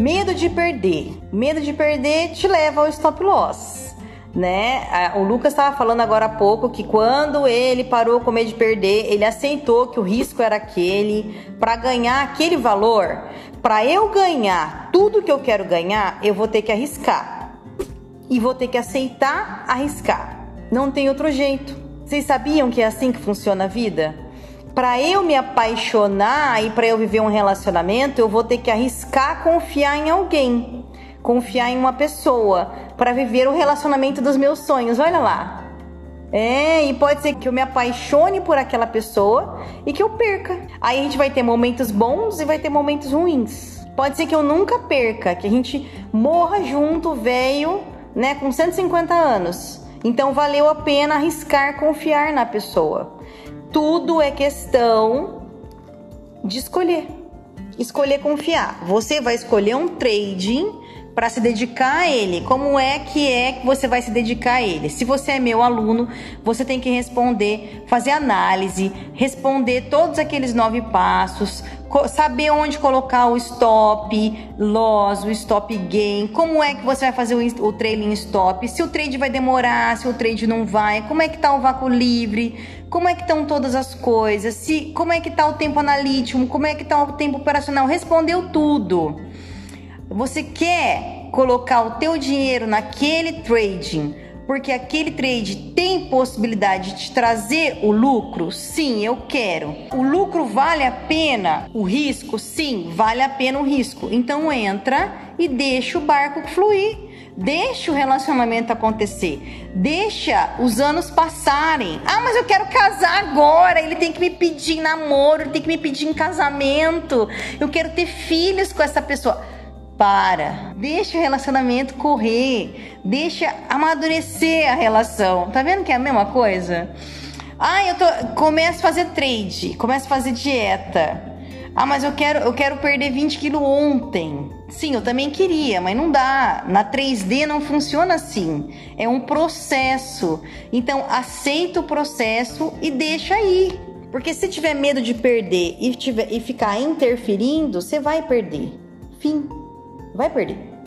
Medo de perder. Medo de perder te leva ao stop loss. Né? O Lucas estava falando agora há pouco que quando ele parou com medo de perder, ele aceitou que o risco era aquele para ganhar aquele valor. Para eu ganhar tudo que eu quero ganhar, eu vou ter que arriscar e vou ter que aceitar arriscar. Não tem outro jeito. Vocês sabiam que é assim que funciona a vida? Para eu me apaixonar e para eu viver um relacionamento, eu vou ter que arriscar confiar em alguém, confiar em uma pessoa para viver o relacionamento dos meus sonhos. Olha lá. É, e pode ser que eu me apaixone por aquela pessoa e que eu perca. Aí a gente vai ter momentos bons e vai ter momentos ruins. Pode ser que eu nunca perca, que a gente morra junto, velho, né, com 150 anos. Então valeu a pena arriscar confiar na pessoa. Tudo é questão de escolher. Escolher confiar. Você vai escolher um trading para se dedicar a ele. Como é que é que você vai se dedicar a ele? Se você é meu aluno, você tem que responder, fazer análise, responder todos aqueles nove passos, saber onde colocar o stop loss, o stop gain, como é que você vai fazer o, o trailing stop, se o trade vai demorar, se o trade não vai, como é que tá o vácuo livre, como é que estão todas as coisas, se como é que tá o tempo analítico, como é que tá o tempo operacional, respondeu tudo. Você quer colocar o teu dinheiro naquele trading porque aquele trade tem possibilidade de trazer o lucro? Sim, eu quero. O lucro vale a pena? O risco? Sim, vale a pena o risco. Então entra e deixa o barco fluir. Deixa o relacionamento acontecer. Deixa os anos passarem. Ah, mas eu quero casar agora. Ele tem que me pedir namoro, ele tem que me pedir em casamento. Eu quero ter filhos com essa pessoa para. Deixa o relacionamento correr. Deixa amadurecer a relação. Tá vendo que é a mesma coisa? Ah, eu tô, começo a fazer trade, começo a fazer dieta. Ah, mas eu quero, eu quero perder 20 quilos ontem. Sim, eu também queria, mas não dá. Na 3D não funciona assim. É um processo. Então, aceita o processo e deixa aí. Porque se tiver medo de perder e, tiver, e ficar interferindo, você vai perder. Fim vai perder.